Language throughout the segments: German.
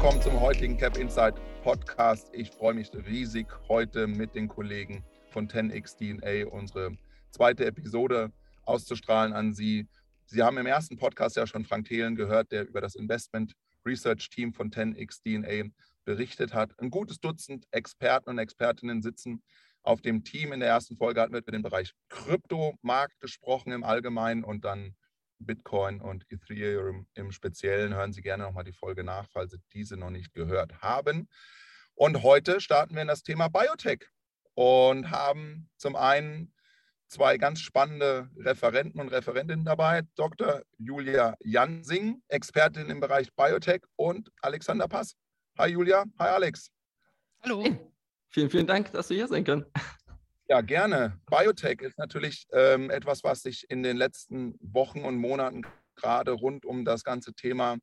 willkommen zum heutigen Cap Insight Podcast. Ich freue mich riesig, heute mit den Kollegen von 10x DNA unsere zweite Episode auszustrahlen an Sie. Sie haben im ersten Podcast ja schon Frank Thelen gehört, der über das Investment Research Team von 10x DNA berichtet hat. Ein gutes Dutzend Experten und Expertinnen sitzen auf dem Team. In der ersten Folge hatten wir über den Bereich Kryptomarkt gesprochen im Allgemeinen und dann Bitcoin und Ethereum im Speziellen. Hören Sie gerne nochmal die Folge nach, falls Sie diese noch nicht gehört haben. Und heute starten wir in das Thema Biotech und haben zum einen zwei ganz spannende Referenten und Referentinnen dabei. Dr. Julia Jansing, Expertin im Bereich Biotech und Alexander Pass. Hi Julia, hi Alex. Hallo. Hey. Vielen, vielen Dank, dass wir hier sein können. Ja, gerne. Biotech ist natürlich ähm, etwas, was sich in den letzten Wochen und Monaten gerade rund um das ganze Thema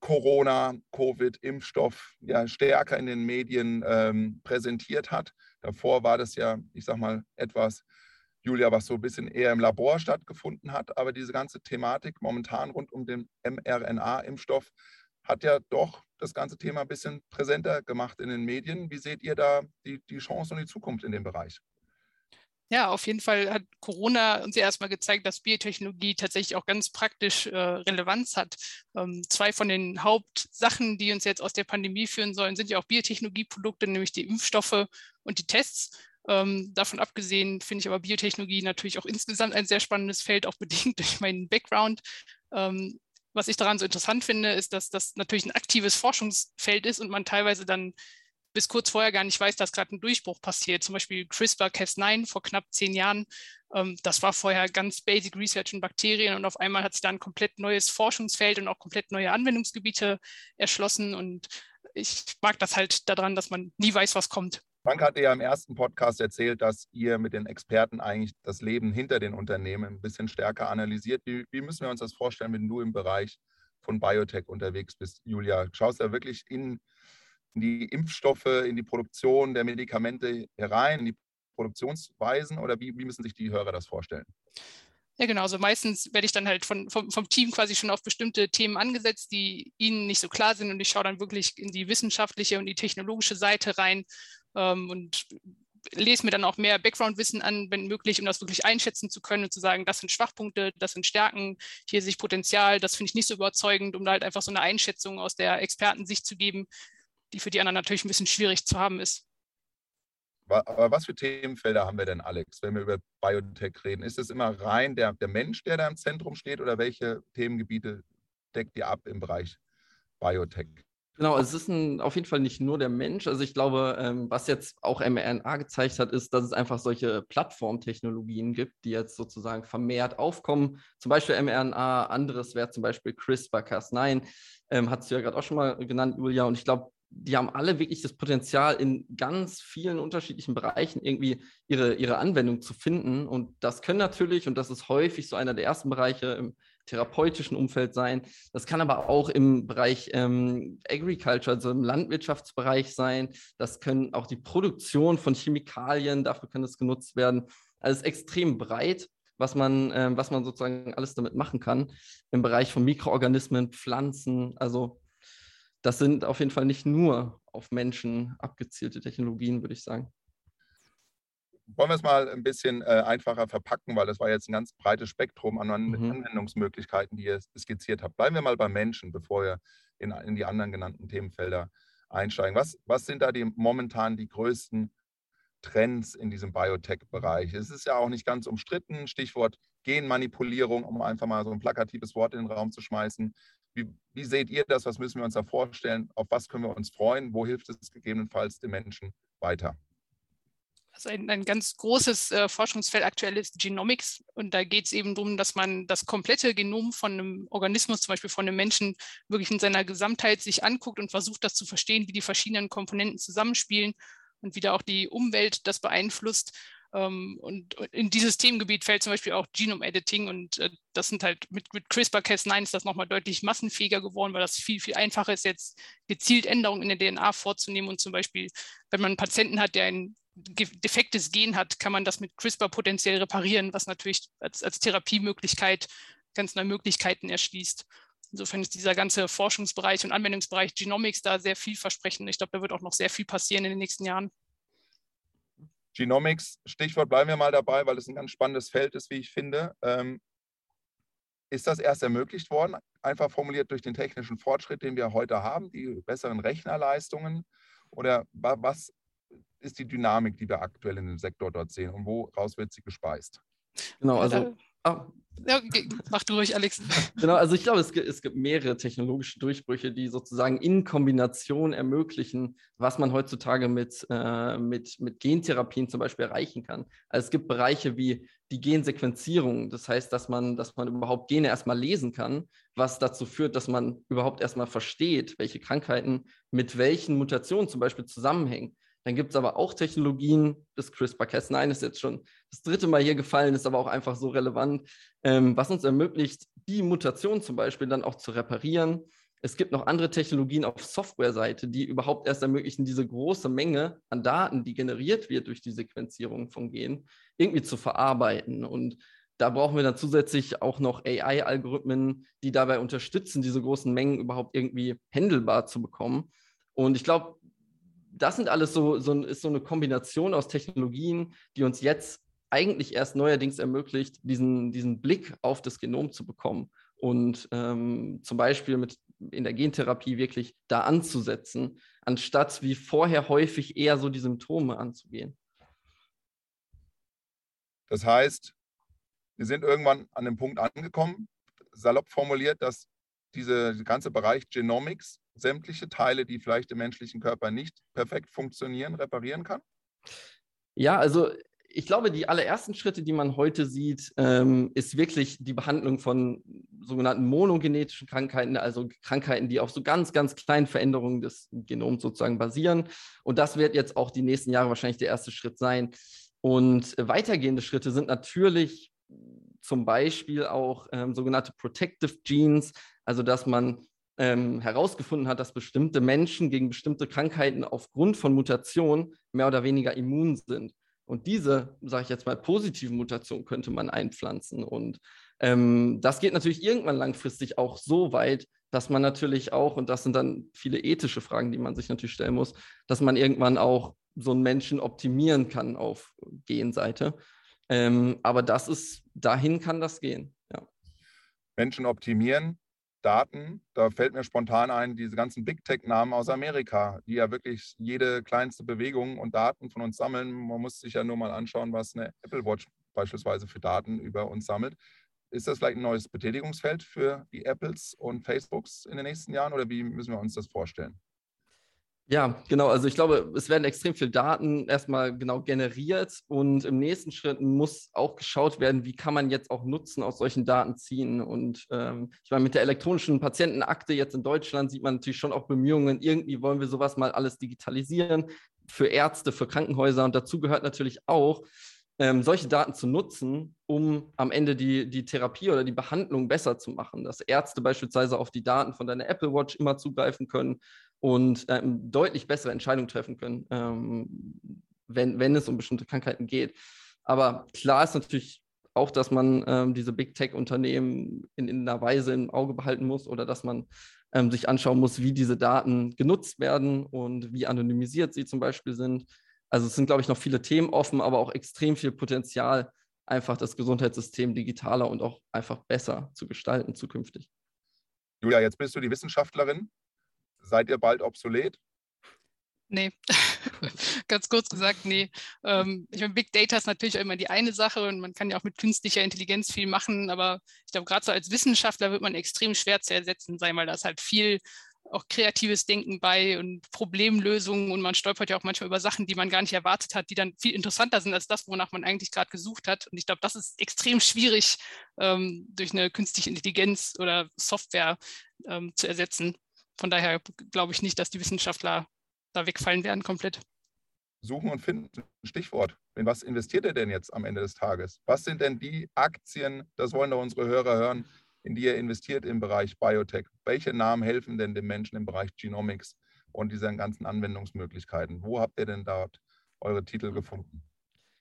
Corona, Covid, Impfstoff ja stärker in den Medien ähm, präsentiert hat. Davor war das ja, ich sag mal, etwas, Julia, was so ein bisschen eher im Labor stattgefunden hat. Aber diese ganze Thematik momentan rund um den mRNA-Impfstoff hat ja doch das ganze Thema ein bisschen präsenter gemacht in den Medien. Wie seht ihr da die, die Chance und die Zukunft in dem Bereich? Ja, auf jeden Fall hat Corona uns ja erstmal gezeigt, dass Biotechnologie tatsächlich auch ganz praktisch äh, Relevanz hat. Ähm, zwei von den Hauptsachen, die uns jetzt aus der Pandemie führen sollen, sind ja auch Biotechnologieprodukte, nämlich die Impfstoffe und die Tests. Ähm, davon abgesehen finde ich aber Biotechnologie natürlich auch insgesamt ein sehr spannendes Feld, auch bedingt durch meinen Background. Ähm, was ich daran so interessant finde, ist, dass das natürlich ein aktives Forschungsfeld ist und man teilweise dann bis kurz vorher gar nicht weiß, dass gerade ein Durchbruch passiert. Zum Beispiel CRISPR-Cas9 vor knapp zehn Jahren. Ähm, das war vorher ganz Basic Research in Bakterien und auf einmal hat sich da ein komplett neues Forschungsfeld und auch komplett neue Anwendungsgebiete erschlossen. Und ich mag das halt daran, dass man nie weiß, was kommt. Frank hatte ja im ersten Podcast erzählt, dass ihr mit den Experten eigentlich das Leben hinter den Unternehmen ein bisschen stärker analysiert. Wie, wie müssen wir uns das vorstellen, wenn du im Bereich von Biotech unterwegs bist, Julia? Schaust du da wirklich in in die Impfstoffe, in die Produktion der Medikamente herein, in die Produktionsweisen oder wie, wie müssen sich die Hörer das vorstellen? Ja, genau. Also meistens werde ich dann halt von, vom, vom, Team quasi schon auf bestimmte Themen angesetzt, die ihnen nicht so klar sind. Und ich schaue dann wirklich in die wissenschaftliche und die technologische Seite rein ähm, und lese mir dann auch mehr Background-Wissen an, wenn möglich, um das wirklich einschätzen zu können und zu sagen, das sind Schwachpunkte, das sind Stärken, hier sehe ich Potenzial, das finde ich nicht so überzeugend, um da halt einfach so eine Einschätzung aus der Expertensicht zu geben, die für die anderen natürlich ein bisschen schwierig zu haben ist. Aber was für Themenfelder haben wir denn, Alex, wenn wir über Biotech reden? Ist es immer rein der, der Mensch, der da im Zentrum steht, oder welche Themengebiete deckt ihr ab im Bereich Biotech? Genau, es ist ein, auf jeden Fall nicht nur der Mensch. Also ich glaube, ähm, was jetzt auch mRNA gezeigt hat, ist, dass es einfach solche Plattformtechnologien gibt, die jetzt sozusagen vermehrt aufkommen. Zum Beispiel mRNA, anderes wäre zum Beispiel CRISPR-Cas9, ähm, hast du ja gerade auch schon mal genannt, Julia. Und ich glaube, die haben alle wirklich das Potenzial, in ganz vielen unterschiedlichen Bereichen irgendwie ihre, ihre Anwendung zu finden. Und das können natürlich, und das ist häufig so einer der ersten Bereiche im therapeutischen Umfeld sein. Das kann aber auch im Bereich ähm, Agriculture, also im Landwirtschaftsbereich sein. Das können auch die Produktion von Chemikalien, dafür kann das genutzt werden. Also extrem breit, was man, äh, was man sozusagen alles damit machen kann. Im Bereich von Mikroorganismen, Pflanzen, also das sind auf jeden Fall nicht nur auf Menschen abgezielte Technologien, würde ich sagen. Wollen wir es mal ein bisschen äh, einfacher verpacken, weil das war jetzt ein ganz breites Spektrum an mhm. Anwendungsmöglichkeiten, die ihr skizziert habt. Bleiben wir mal beim Menschen, bevor wir in, in die anderen genannten Themenfelder einsteigen. Was, was sind da die, momentan die größten Trends in diesem Biotech-Bereich? Es ist ja auch nicht ganz umstritten, Stichwort Genmanipulierung, um einfach mal so ein plakatives Wort in den Raum zu schmeißen. Wie, wie seht ihr das? Was müssen wir uns da vorstellen? Auf was können wir uns freuen? Wo hilft es gegebenenfalls den Menschen weiter? Also ein, ein ganz großes äh, Forschungsfeld aktuell ist Genomics. Und da geht es eben darum, dass man das komplette Genom von einem Organismus, zum Beispiel von einem Menschen, wirklich in seiner Gesamtheit sich anguckt und versucht, das zu verstehen, wie die verschiedenen Komponenten zusammenspielen und wie da auch die Umwelt das beeinflusst. Ähm, und in dieses Themengebiet fällt zum Beispiel auch Genome Editing und äh, das sind halt mit, mit CRISPR-Cas9 ist das nochmal deutlich massenfähiger geworden, weil das viel, viel einfacher ist, jetzt gezielt Änderungen in der DNA vorzunehmen und zum Beispiel, wenn man einen Patienten hat, der ein defektes Gen hat, kann man das mit CRISPR potenziell reparieren, was natürlich als, als Therapiemöglichkeit ganz neue Möglichkeiten erschließt. Insofern ist dieser ganze Forschungsbereich und Anwendungsbereich Genomics da sehr vielversprechend. Ich glaube, da wird auch noch sehr viel passieren in den nächsten Jahren. Genomics, Stichwort bleiben wir mal dabei, weil es ein ganz spannendes Feld ist, wie ich finde. Ähm, ist das erst ermöglicht worden, einfach formuliert durch den technischen Fortschritt, den wir heute haben, die besseren Rechnerleistungen? Oder was ist die Dynamik, die wir aktuell in dem Sektor dort sehen und woraus wird sie gespeist? Genau, also Ah. Ja, mach du ruhig, Alex. Genau, also ich glaube, es gibt, es gibt mehrere technologische Durchbrüche, die sozusagen in Kombination ermöglichen, was man heutzutage mit, äh, mit, mit Gentherapien zum Beispiel erreichen kann. Also es gibt Bereiche wie die Gensequenzierung, das heißt, dass man, dass man überhaupt Gene erstmal lesen kann, was dazu führt, dass man überhaupt erstmal versteht, welche Krankheiten mit welchen Mutationen zum Beispiel zusammenhängen. Dann gibt es aber auch Technologien, das CRISPR-Cas9 ist jetzt schon das dritte Mal hier gefallen, ist aber auch einfach so relevant, ähm, was uns ermöglicht, die Mutation zum Beispiel dann auch zu reparieren. Es gibt noch andere Technologien auf Software-Seite, die überhaupt erst ermöglichen, diese große Menge an Daten, die generiert wird durch die Sequenzierung von Genen, irgendwie zu verarbeiten. Und da brauchen wir dann zusätzlich auch noch AI-Algorithmen, die dabei unterstützen, diese großen Mengen überhaupt irgendwie händelbar zu bekommen. Und ich glaube, das sind alles so, so, ist so eine Kombination aus Technologien, die uns jetzt eigentlich erst neuerdings ermöglicht, diesen, diesen Blick auf das Genom zu bekommen und ähm, zum Beispiel mit in der Gentherapie wirklich da anzusetzen, anstatt wie vorher häufig eher so die Symptome anzugehen. Das heißt, wir sind irgendwann an dem Punkt angekommen, salopp formuliert, dass dieser ganze Bereich Genomics sämtliche Teile, die vielleicht im menschlichen Körper nicht perfekt funktionieren, reparieren kann? Ja, also ich glaube, die allerersten Schritte, die man heute sieht, ähm, ist wirklich die Behandlung von sogenannten monogenetischen Krankheiten, also Krankheiten, die auf so ganz, ganz kleinen Veränderungen des Genoms sozusagen basieren. Und das wird jetzt auch die nächsten Jahre wahrscheinlich der erste Schritt sein. Und weitergehende Schritte sind natürlich zum Beispiel auch ähm, sogenannte Protective Genes, also dass man ähm, herausgefunden hat, dass bestimmte Menschen gegen bestimmte Krankheiten aufgrund von Mutationen mehr oder weniger immun sind. Und diese, sage ich jetzt mal, positiven Mutationen könnte man einpflanzen. Und ähm, das geht natürlich irgendwann langfristig auch so weit, dass man natürlich auch, und das sind dann viele ethische Fragen, die man sich natürlich stellen muss, dass man irgendwann auch so einen Menschen optimieren kann auf Genseite. Ähm, aber das ist, dahin kann das gehen. Ja. Menschen optimieren, Daten, da fällt mir spontan ein, diese ganzen Big Tech-Namen aus Amerika, die ja wirklich jede kleinste Bewegung und Daten von uns sammeln. Man muss sich ja nur mal anschauen, was eine Apple Watch beispielsweise für Daten über uns sammelt. Ist das vielleicht ein neues Betätigungsfeld für die Apples und Facebooks in den nächsten Jahren oder wie müssen wir uns das vorstellen? Ja, genau. Also ich glaube, es werden extrem viele Daten erstmal genau generiert und im nächsten Schritt muss auch geschaut werden, wie kann man jetzt auch Nutzen aus solchen Daten ziehen. Und ähm, ich meine, mit der elektronischen Patientenakte jetzt in Deutschland sieht man natürlich schon auch Bemühungen, irgendwie wollen wir sowas mal alles digitalisieren für Ärzte, für Krankenhäuser. Und dazu gehört natürlich auch, ähm, solche Daten zu nutzen, um am Ende die, die Therapie oder die Behandlung besser zu machen. Dass Ärzte beispielsweise auf die Daten von deiner Apple Watch immer zugreifen können und ähm, deutlich bessere Entscheidungen treffen können, ähm, wenn, wenn es um bestimmte Krankheiten geht. Aber klar ist natürlich auch, dass man ähm, diese Big Tech-Unternehmen in, in einer Weise im Auge behalten muss oder dass man ähm, sich anschauen muss, wie diese Daten genutzt werden und wie anonymisiert sie zum Beispiel sind. Also es sind, glaube ich, noch viele Themen offen, aber auch extrem viel Potenzial, einfach das Gesundheitssystem digitaler und auch einfach besser zu gestalten zukünftig. Julia, jetzt bist du die Wissenschaftlerin Seid ihr bald obsolet? Nee, ganz kurz gesagt, nee. Ähm, ich meine, Big Data ist natürlich immer die eine Sache und man kann ja auch mit künstlicher Intelligenz viel machen, aber ich glaube, gerade so als Wissenschaftler wird man extrem schwer zu ersetzen sein, weil da ist halt viel auch kreatives Denken bei und Problemlösungen und man stolpert ja auch manchmal über Sachen, die man gar nicht erwartet hat, die dann viel interessanter sind als das, wonach man eigentlich gerade gesucht hat. Und ich glaube, das ist extrem schwierig ähm, durch eine künstliche Intelligenz oder Software ähm, zu ersetzen. Von daher glaube ich nicht, dass die Wissenschaftler da wegfallen werden komplett. Suchen und finden, Stichwort. In was investiert ihr denn jetzt am Ende des Tages? Was sind denn die Aktien, das wollen doch unsere Hörer hören, in die ihr investiert im Bereich Biotech? Welche Namen helfen denn den Menschen im Bereich Genomics und diesen ganzen Anwendungsmöglichkeiten? Wo habt ihr denn dort eure Titel gefunden?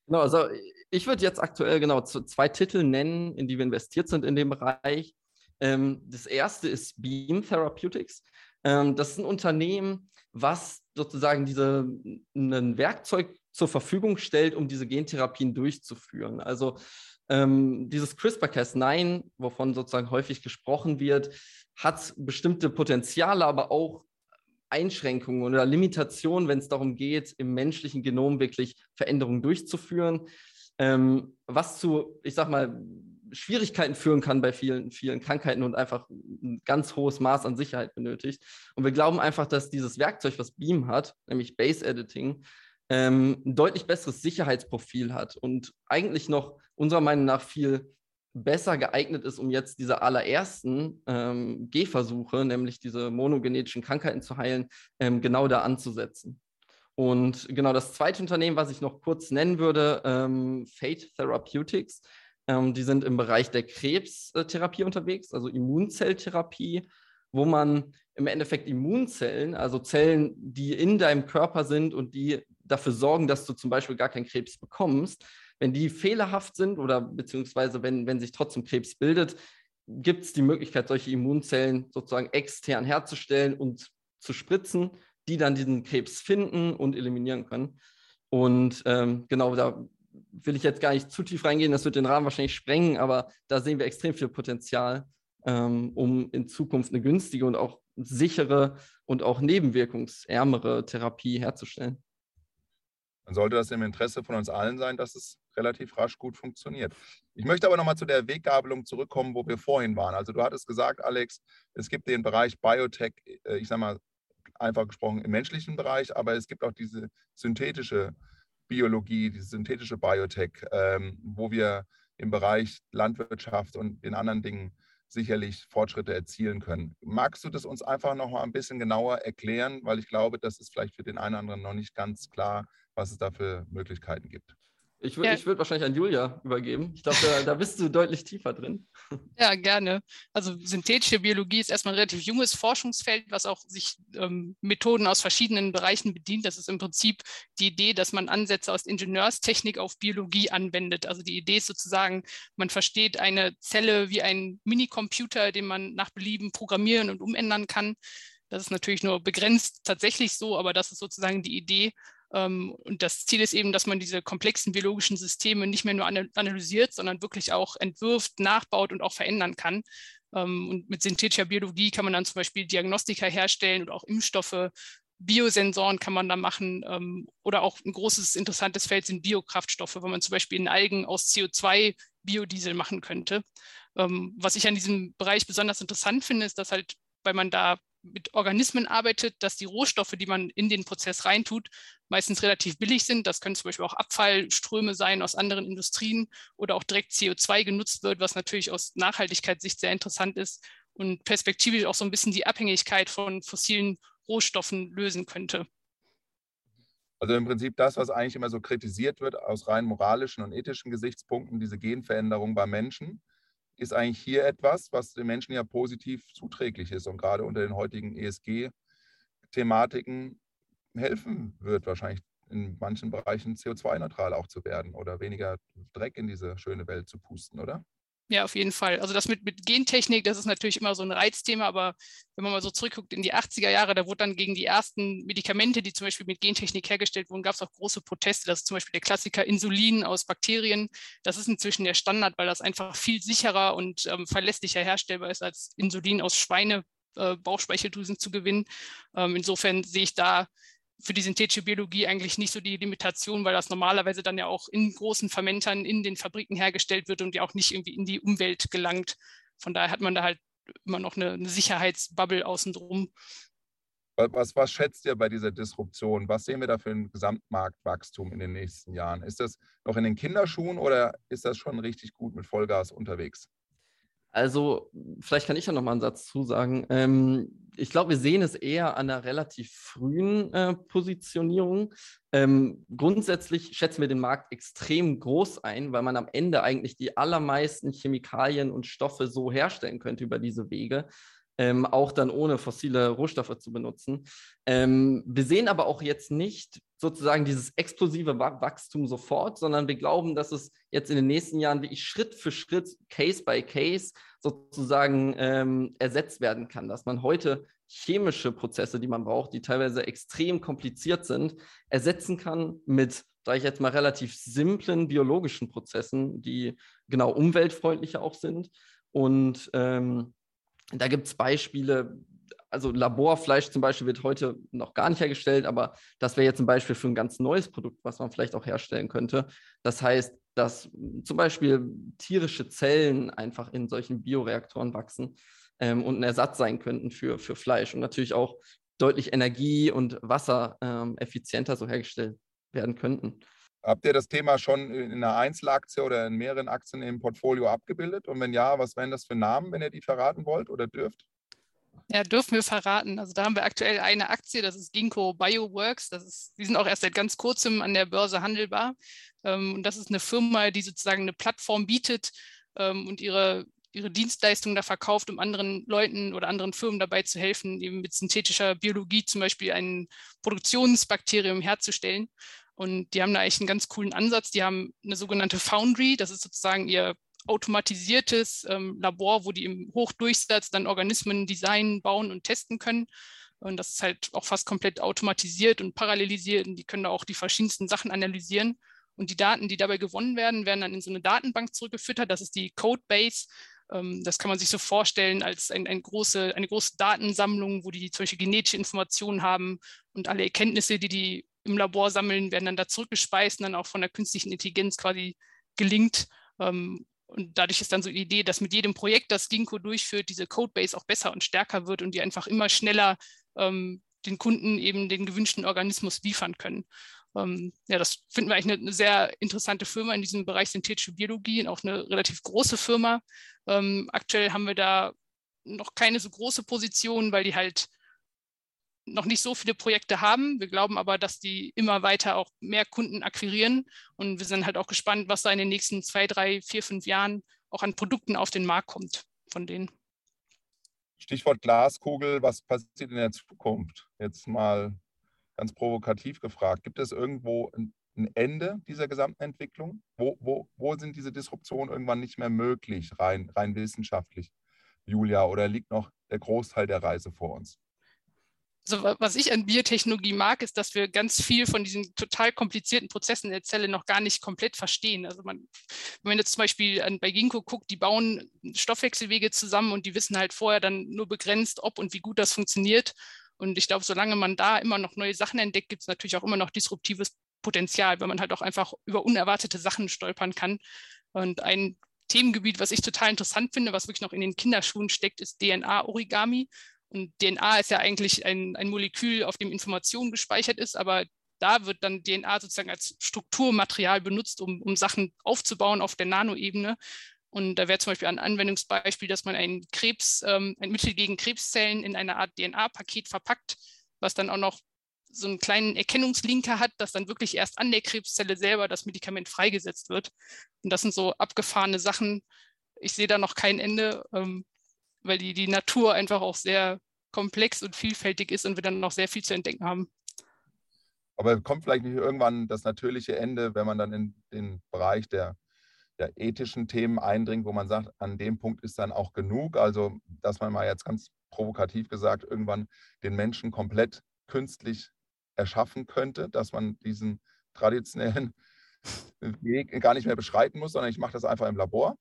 Genau, also ich würde jetzt aktuell genau zwei Titel nennen, in die wir investiert sind in dem Bereich. Ähm, das erste ist Beam Therapeutics. Ähm, das ist ein Unternehmen, was sozusagen diese, ein Werkzeug zur Verfügung stellt, um diese Gentherapien durchzuführen. Also ähm, dieses CRISPR-Cas9, wovon sozusagen häufig gesprochen wird, hat bestimmte Potenziale, aber auch Einschränkungen oder Limitationen, wenn es darum geht, im menschlichen Genom wirklich Veränderungen durchzuführen, ähm, was zu, ich sag mal, Schwierigkeiten führen kann bei vielen, vielen Krankheiten und einfach ein ganz hohes Maß an Sicherheit benötigt. Und wir glauben einfach, dass dieses Werkzeug, was Beam hat, nämlich Base Editing, ähm, ein deutlich besseres Sicherheitsprofil hat und eigentlich noch unserer Meinung nach viel besser geeignet ist, um jetzt diese allerersten ähm, Gehversuche, nämlich diese monogenetischen Krankheiten zu heilen, ähm, genau da anzusetzen. Und genau das zweite Unternehmen, was ich noch kurz nennen würde, ähm, Fate Therapeutics, ähm, die sind im Bereich der Krebstherapie unterwegs, also Immunzelltherapie, wo man im Endeffekt Immunzellen, also Zellen, die in deinem Körper sind und die dafür sorgen, dass du zum Beispiel gar keinen Krebs bekommst, wenn die fehlerhaft sind oder beziehungsweise wenn, wenn sich trotzdem Krebs bildet, gibt es die Möglichkeit, solche Immunzellen sozusagen extern herzustellen und zu spritzen, die dann diesen Krebs finden und eliminieren können. Und ähm, genau, da will ich jetzt gar nicht zu tief reingehen, das wird den Rahmen wahrscheinlich sprengen, aber da sehen wir extrem viel Potenzial, ähm, um in Zukunft eine günstige und auch sichere und auch nebenwirkungsärmere Therapie herzustellen. Dann sollte das im Interesse von uns allen sein, dass es relativ rasch gut funktioniert. Ich möchte aber nochmal zu der Weggabelung zurückkommen, wo wir vorhin waren. Also du hattest gesagt, Alex, es gibt den Bereich Biotech, äh, ich sage mal einfach gesprochen im menschlichen Bereich, aber es gibt auch diese synthetische Biologie, diese synthetische Biotech, ähm, wo wir im Bereich Landwirtschaft und in anderen Dingen sicherlich Fortschritte erzielen können. Magst du das uns einfach noch mal ein bisschen genauer erklären, weil ich glaube, das ist vielleicht für den einen oder anderen noch nicht ganz klar, was es da für Möglichkeiten gibt. Ich würde ja. würd wahrscheinlich an Julia übergeben. Ich glaube, da, da, bist du deutlich tiefer drin. Ja, gerne. Also synthetische Biologie ist erstmal ein relativ junges Forschungsfeld, was auch sich ähm, Methoden aus verschiedenen Bereichen bedient. Das ist im Prinzip die Idee, dass man Ansätze aus Ingenieurstechnik auf Biologie anwendet. Also die Idee ist sozusagen, man versteht eine Zelle wie ein Minicomputer, den man nach Belieben programmieren und umändern kann. Das ist natürlich nur begrenzt tatsächlich so, aber das ist sozusagen die Idee. Ähm, und das Ziel ist eben, dass man diese komplexen biologischen Systeme nicht mehr nur analysiert, sondern wirklich auch entwirft, nachbaut und auch verändern kann. Ähm, und mit synthetischer Biologie kann man dann zum Beispiel Diagnostika herstellen und auch Impfstoffe. Biosensoren kann man da machen ähm, oder auch ein großes interessantes Feld sind Biokraftstoffe, wenn man zum Beispiel in Algen aus CO2 Biodiesel machen könnte. was ich an diesem Bereich besonders interessant finde, ist, dass halt, weil man da mit Organismen arbeitet, dass die Rohstoffe, die man in den Prozess reintut, meistens relativ billig sind. Das können zum Beispiel auch Abfallströme sein aus anderen Industrien oder auch direkt CO2 genutzt wird, was natürlich aus Nachhaltigkeitssicht sehr interessant ist und perspektivisch auch so ein bisschen die Abhängigkeit von fossilen Rohstoffen lösen könnte. Also im Prinzip das, was eigentlich immer so kritisiert wird aus rein moralischen und ethischen Gesichtspunkten, diese Genveränderung bei Menschen, ist eigentlich hier etwas, was den Menschen ja positiv zuträglich ist und gerade unter den heutigen ESG-Thematiken helfen wird, wahrscheinlich in manchen Bereichen CO2-neutral auch zu werden oder weniger Dreck in diese schöne Welt zu pusten, oder? Ja, auf jeden Fall. Also das mit, mit Gentechnik, das ist natürlich immer so ein Reizthema, aber wenn man mal so zurückguckt in die 80er Jahre, da wurde dann gegen die ersten Medikamente, die zum Beispiel mit Gentechnik hergestellt wurden, gab es auch große Proteste. Das ist zum Beispiel der Klassiker Insulin aus Bakterien. Das ist inzwischen der Standard, weil das einfach viel sicherer und ähm, verlässlicher herstellbar ist, als Insulin aus Schweine, äh, Bauchspeicheldrüsen zu gewinnen. Ähm, insofern sehe ich da für die synthetische Biologie eigentlich nicht so die Limitation, weil das normalerweise dann ja auch in großen Fermentern in den Fabriken hergestellt wird und ja auch nicht irgendwie in die Umwelt gelangt. Von daher hat man da halt immer noch eine, eine Sicherheitsbubble außenrum. Was, was schätzt ihr bei dieser Disruption? Was sehen wir da für ein Gesamtmarktwachstum in den nächsten Jahren? Ist das noch in den Kinderschuhen oder ist das schon richtig gut mit Vollgas unterwegs? Also, vielleicht kann ich ja noch mal einen Satz zusagen. Ähm, ich glaube, wir sehen es eher an einer relativ frühen äh, Positionierung. Ähm, grundsätzlich schätzen wir den Markt extrem groß ein, weil man am Ende eigentlich die allermeisten Chemikalien und Stoffe so herstellen könnte über diese Wege. Ähm, auch dann ohne fossile Rohstoffe zu benutzen. Ähm, wir sehen aber auch jetzt nicht sozusagen dieses explosive Wachstum sofort, sondern wir glauben, dass es jetzt in den nächsten Jahren wirklich Schritt für Schritt, Case by Case sozusagen ähm, ersetzt werden kann, dass man heute chemische Prozesse, die man braucht, die teilweise extrem kompliziert sind, ersetzen kann mit, sage ich jetzt mal, relativ simplen biologischen Prozessen, die genau umweltfreundlicher auch sind. Und ähm, da gibt es Beispiele, also Laborfleisch zum Beispiel wird heute noch gar nicht hergestellt, aber das wäre jetzt ein Beispiel für ein ganz neues Produkt, was man vielleicht auch herstellen könnte. Das heißt, dass zum Beispiel tierische Zellen einfach in solchen Bioreaktoren wachsen ähm, und ein Ersatz sein könnten für, für Fleisch und natürlich auch deutlich Energie und Wasser ähm, so hergestellt werden könnten. Habt ihr das Thema schon in einer Einzelaktie oder in mehreren Aktien im Portfolio abgebildet? Und wenn ja, was wären das für Namen, wenn ihr die verraten wollt oder dürft? Ja, dürfen wir verraten. Also da haben wir aktuell eine Aktie, das ist Ginkgo Bioworks. Das ist, die sind auch erst seit ganz kurzem an der Börse handelbar. Ähm, und das ist eine Firma, die sozusagen eine Plattform bietet ähm, und ihre, ihre Dienstleistungen da verkauft, um anderen Leuten oder anderen Firmen dabei zu helfen, eben mit synthetischer Biologie zum Beispiel ein Produktionsbakterium herzustellen. Und die haben da eigentlich einen ganz coolen Ansatz. Die haben eine sogenannte Foundry, das ist sozusagen ihr automatisiertes ähm, Labor, wo die im Hochdurchsatz dann Organismen designen, bauen und testen können. Und das ist halt auch fast komplett automatisiert und parallelisiert und die können da auch die verschiedensten Sachen analysieren. Und die Daten, die dabei gewonnen werden, werden dann in so eine Datenbank zurückgefüttert. Das ist die Codebase. Ähm, das kann man sich so vorstellen als ein, ein große, eine große Datensammlung, wo die solche genetische Informationen haben und alle Erkenntnisse, die die im Labor sammeln, werden dann da zurückgespeist und dann auch von der künstlichen Intelligenz quasi gelingt. Ähm, und dadurch ist dann so die Idee, dass mit jedem Projekt, das Ginkgo durchführt, diese Codebase auch besser und stärker wird und die einfach immer schneller ähm, den Kunden eben den gewünschten Organismus liefern können. Ähm, ja, das finden wir eigentlich eine, sehr interessante Firma in diesem Bereich synthetische Biologie und auch eine relativ große Firma. Ähm, aktuell haben wir da noch keine so große Position, weil die halt noch nicht so viele Projekte haben. Wir glauben aber, dass die immer weiter auch mehr Kunden akquirieren. Und wir sind halt auch gespannt, was da in den nächsten zwei, drei, vier, fünf Jahren auch an Produkten auf den Markt kommt von denen. Stichwort Glaskugel, was passiert in der Zukunft? Jetzt mal ganz provokativ gefragt. Gibt es irgendwo ein Ende dieser gesamten Entwicklung? Wo, wo, wo sind diese Disruptionen irgendwann nicht mehr möglich, rein, rein wissenschaftlich, Julia? Oder liegt noch der Großteil der Reise vor uns? Also was ich an Biotechnologie mag, ist, dass wir ganz viel von diesen total komplizierten Prozessen der Zelle noch gar nicht komplett verstehen. Also man, wenn man jetzt zum Beispiel an, bei Ginkgo guckt, die bauen Stoffwechselwege zusammen und die wissen halt vorher dann nur begrenzt, ob und wie gut das funktioniert. Und ich glaube, solange man da immer noch neue Sachen entdeckt, gibt es natürlich auch immer noch disruptives Potenzial, weil man halt auch einfach über unerwartete Sachen stolpern kann. Und ein Themengebiet, was ich total interessant finde, was wirklich noch in den Kinderschuhen steckt, ist DNA-Origami. Und DNA ist ja eigentlich ein, ein Molekül, auf dem Information gespeichert ist, aber da wird dann DNA sozusagen als Strukturmaterial benutzt, um, um Sachen aufzubauen auf der Nanoebene. Und da wäre zum Beispiel ein Anwendungsbeispiel, dass man ein Krebs, ähm, ein Mittel gegen Krebszellen in eine Art DNA-Paket verpackt, was dann auch noch so einen kleinen Erkennungslinker hat, dass dann wirklich erst an der Krebszelle selber das Medikament freigesetzt wird. Und das sind so abgefahrene Sachen. Ich sehe da noch kein Ende. Ähm, weil die, die Natur einfach auch sehr komplex und vielfältig ist und wir dann noch sehr viel zu entdecken haben. Aber kommt vielleicht nicht irgendwann das natürliche Ende, wenn man dann in den Bereich der, der ethischen Themen eindringt, wo man sagt, an dem Punkt ist dann auch genug. Also, dass man mal jetzt ganz provokativ gesagt, irgendwann den Menschen komplett künstlich erschaffen könnte, dass man diesen traditionellen Weg gar nicht mehr beschreiten muss, sondern ich mache das einfach im Labor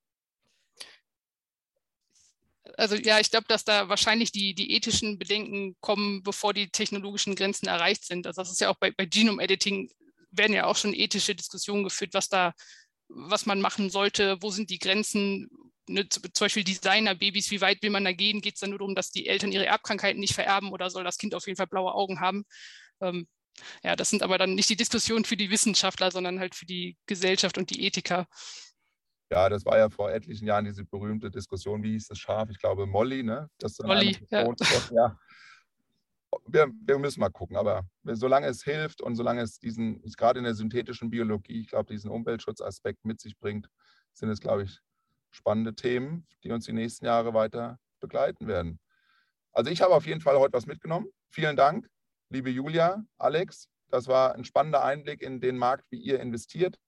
also ja, ich glaube, dass da wahrscheinlich die, die ethischen Bedenken kommen, bevor die technologischen Grenzen erreicht sind. Also das ist ja auch bei, bei Genome Editing werden ja auch schon ethische Diskussionen geführt, was da, was man machen sollte, wo sind die Grenzen, ne, zum Beispiel Designer-Babys, wie weit will man da gehen? Geht es dann nur darum, dass die Eltern ihre Erbkrankheiten nicht vererben oder soll das Kind auf jeden Fall blaue Augen haben? Ähm, ja, das sind aber dann nicht die Diskussionen für die Wissenschaftler, sondern halt für die Gesellschaft und die Ethiker. Ja, das war ja vor etlichen Jahren diese berühmte Diskussion, wie hieß das Schaf? Ich glaube Molly, ne? Das Molly, ja. ja. Wir, wir, müssen mal gucken, aber solange es hilft und solange es diesen, gerade in der synthetischen Biologie, ich glaube, diesen Umweltschutzaspekt mit sich bringt, sind es, glaube ich, spannende Themen, die uns die nächsten Jahre weiter begleiten werden. Also ich habe auf jeden Fall heute was mitgenommen. Vielen Dank, liebe Julia, Alex. Das war ein spannender Einblick in den Markt, wie ihr investiert,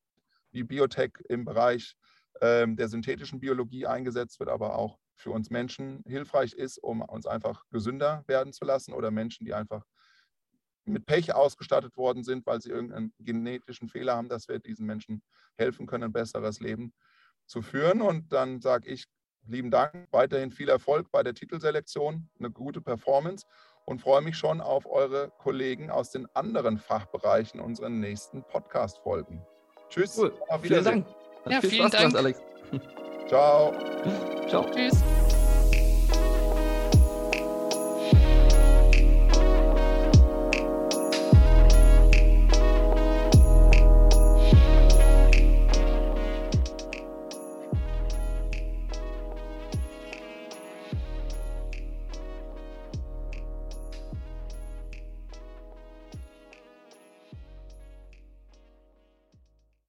wie Biotech im Bereich der synthetischen Biologie eingesetzt wird, aber auch für uns Menschen hilfreich ist, um uns einfach gesünder werden zu lassen oder Menschen, die einfach mit Pech ausgestattet worden sind, weil sie irgendeinen genetischen Fehler haben, dass wir diesen Menschen helfen können, ein besseres Leben zu führen. Und dann sage ich lieben Dank, weiterhin viel Erfolg bei der Titelselektion, eine gute Performance und freue mich schon auf eure Kollegen aus den anderen Fachbereichen unseren nächsten Podcast-Folgen. Tschüss. Cool. Auf Vielen Dank. Ja, vielen Spaß Dank. Gemacht, Alex. Ciao. Ciao. Tschüss.